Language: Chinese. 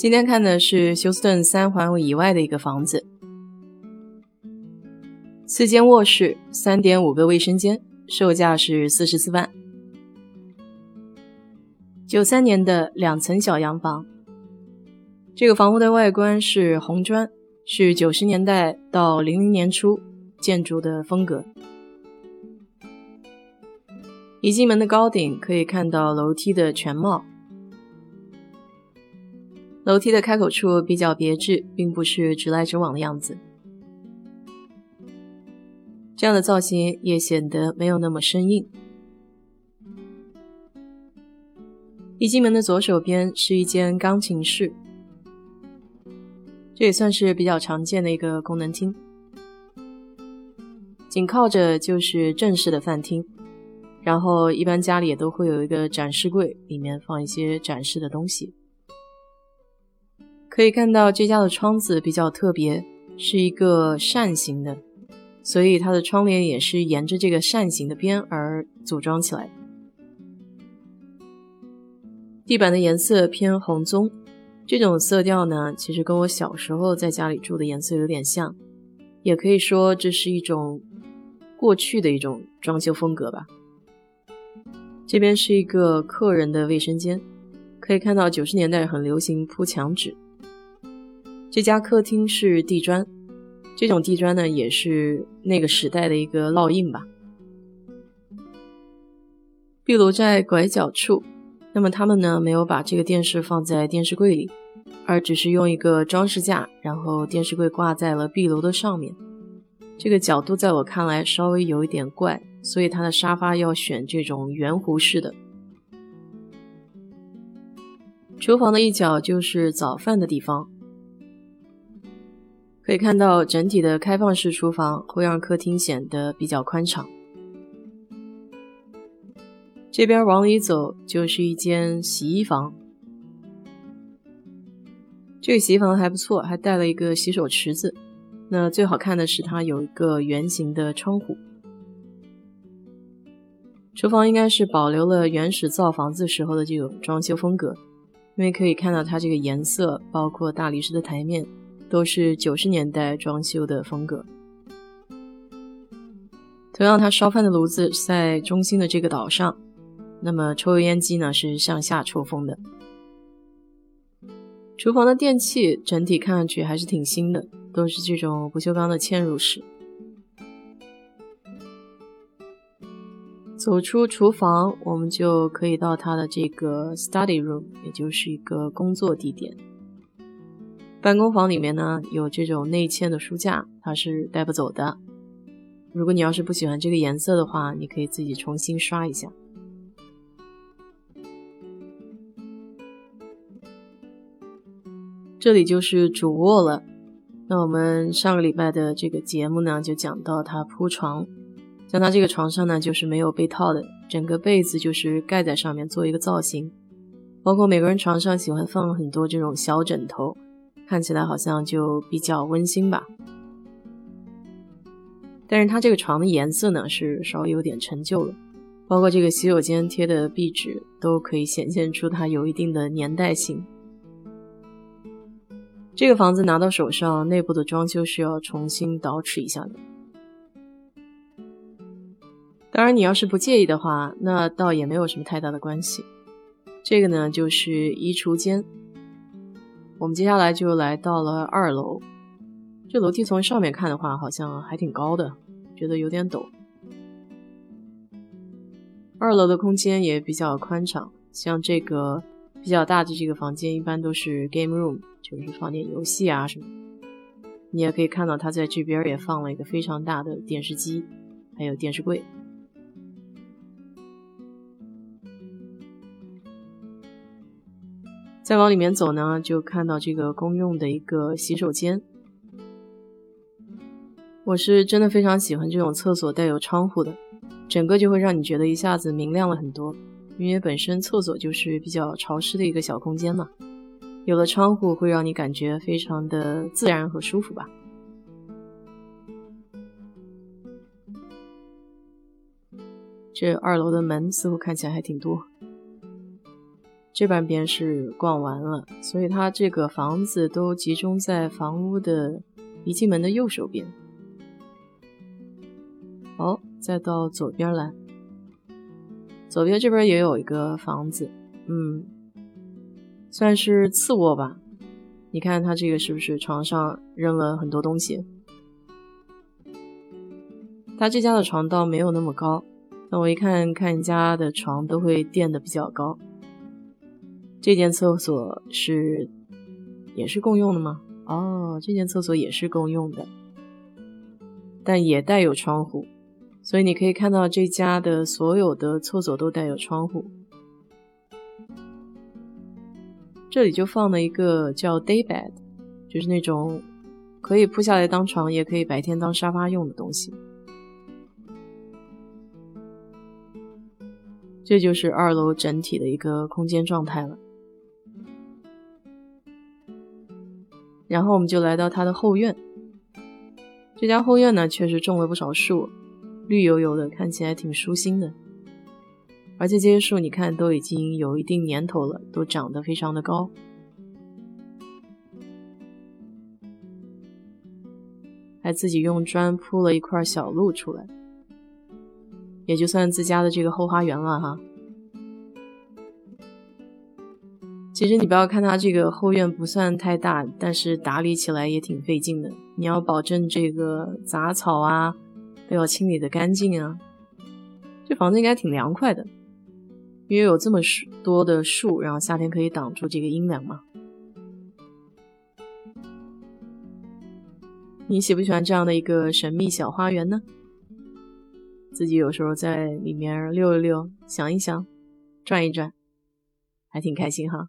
今天看的是休斯顿三环以外的一个房子，四间卧室，三点五个卫生间，售价是四十四万。九三年的两层小洋房，这个房屋的外观是红砖，是九十年代到零零年初建筑的风格。一进门的高顶可以看到楼梯的全貌。楼梯的开口处比较别致，并不是直来直往的样子。这样的造型也显得没有那么生硬。一进门的左手边是一间钢琴室，这也算是比较常见的一个功能厅。紧靠着就是正式的饭厅，然后一般家里也都会有一个展示柜，里面放一些展示的东西。可以看到这家的窗子比较特别，是一个扇形的，所以它的窗帘也是沿着这个扇形的边而组装起来。地板的颜色偏红棕，这种色调呢，其实跟我小时候在家里住的颜色有点像，也可以说这是一种过去的一种装修风格吧。这边是一个客人的卫生间，可以看到九十年代很流行铺墙纸。这家客厅是地砖，这种地砖呢也是那个时代的一个烙印吧。壁炉在拐角处，那么他们呢没有把这个电视放在电视柜里，而只是用一个装饰架，然后电视柜挂在了壁炉的上面。这个角度在我看来稍微有一点怪，所以他的沙发要选这种圆弧式的。厨房的一角就是早饭的地方。可以看到，整体的开放式厨房会让客厅显得比较宽敞。这边往里走就是一间洗衣房，这个洗衣房还不错，还带了一个洗手池子。那最好看的是它有一个圆形的窗户。厨房应该是保留了原始造房子时候的这种装修风格，因为可以看到它这个颜色，包括大理石的台面。都是九十年代装修的风格。同样，他烧饭的炉子在中心的这个岛上，那么抽油烟机呢是向下抽风的。厨房的电器整体看上去还是挺新的，都是这种不锈钢的嵌入式。走出厨房，我们就可以到他的这个 study room，也就是一个工作地点。办公房里面呢有这种内嵌的书架，它是带不走的。如果你要是不喜欢这个颜色的话，你可以自己重新刷一下。这里就是主卧了。那我们上个礼拜的这个节目呢，就讲到它铺床，像它这个床上呢就是没有被套的，整个被子就是盖在上面做一个造型，包括每个人床上喜欢放很多这种小枕头。看起来好像就比较温馨吧，但是它这个床的颜色呢是稍微有点陈旧了，包括这个洗手间贴的壁纸都可以显现出它有一定的年代性。这个房子拿到手上，内部的装修是要重新捯饬一下的。当然，你要是不介意的话，那倒也没有什么太大的关系。这个呢就是衣橱间。我们接下来就来到了二楼，这楼梯从上面看的话，好像还挺高的，觉得有点陡。二楼的空间也比较宽敞，像这个比较大的这个房间，一般都是 game room，就是放点游戏啊什么。你也可以看到，他在这边也放了一个非常大的电视机，还有电视柜。再往里面走呢，就看到这个公用的一个洗手间。我是真的非常喜欢这种厕所带有窗户的，整个就会让你觉得一下子明亮了很多。因为本身厕所就是比较潮湿的一个小空间嘛，有了窗户会让你感觉非常的自然和舒服吧。这二楼的门似乎看起来还挺多。这半边是逛完了，所以它这个房子都集中在房屋的一进门的右手边。好，再到左边来，左边这边也有一个房子，嗯，算是次卧吧。你看它这个是不是床上扔了很多东西？他这家的床倒没有那么高，但我一看看人家的床都会垫的比较高。这间厕所是也是共用的吗？哦，这间厕所也是共用的，但也带有窗户，所以你可以看到这家的所有的厕所都带有窗户。这里就放了一个叫 day bed，就是那种可以铺下来当床，也可以白天当沙发用的东西。这就是二楼整体的一个空间状态了。然后我们就来到它的后院。这家后院呢，确实种了不少树，绿油油的，看起来挺舒心的。而且这些树，你看都已经有一定年头了，都长得非常的高。还自己用砖铺了一块小路出来，也就算自家的这个后花园了哈。其实你不要看它这个后院不算太大，但是打理起来也挺费劲的。你要保证这个杂草啊都要清理的干净啊。这房子应该挺凉快的，因为有这么多的树，然后夏天可以挡住这个阴凉嘛。你喜不喜欢这样的一个神秘小花园呢？自己有时候在里面溜一溜，想一想，转一转，还挺开心哈。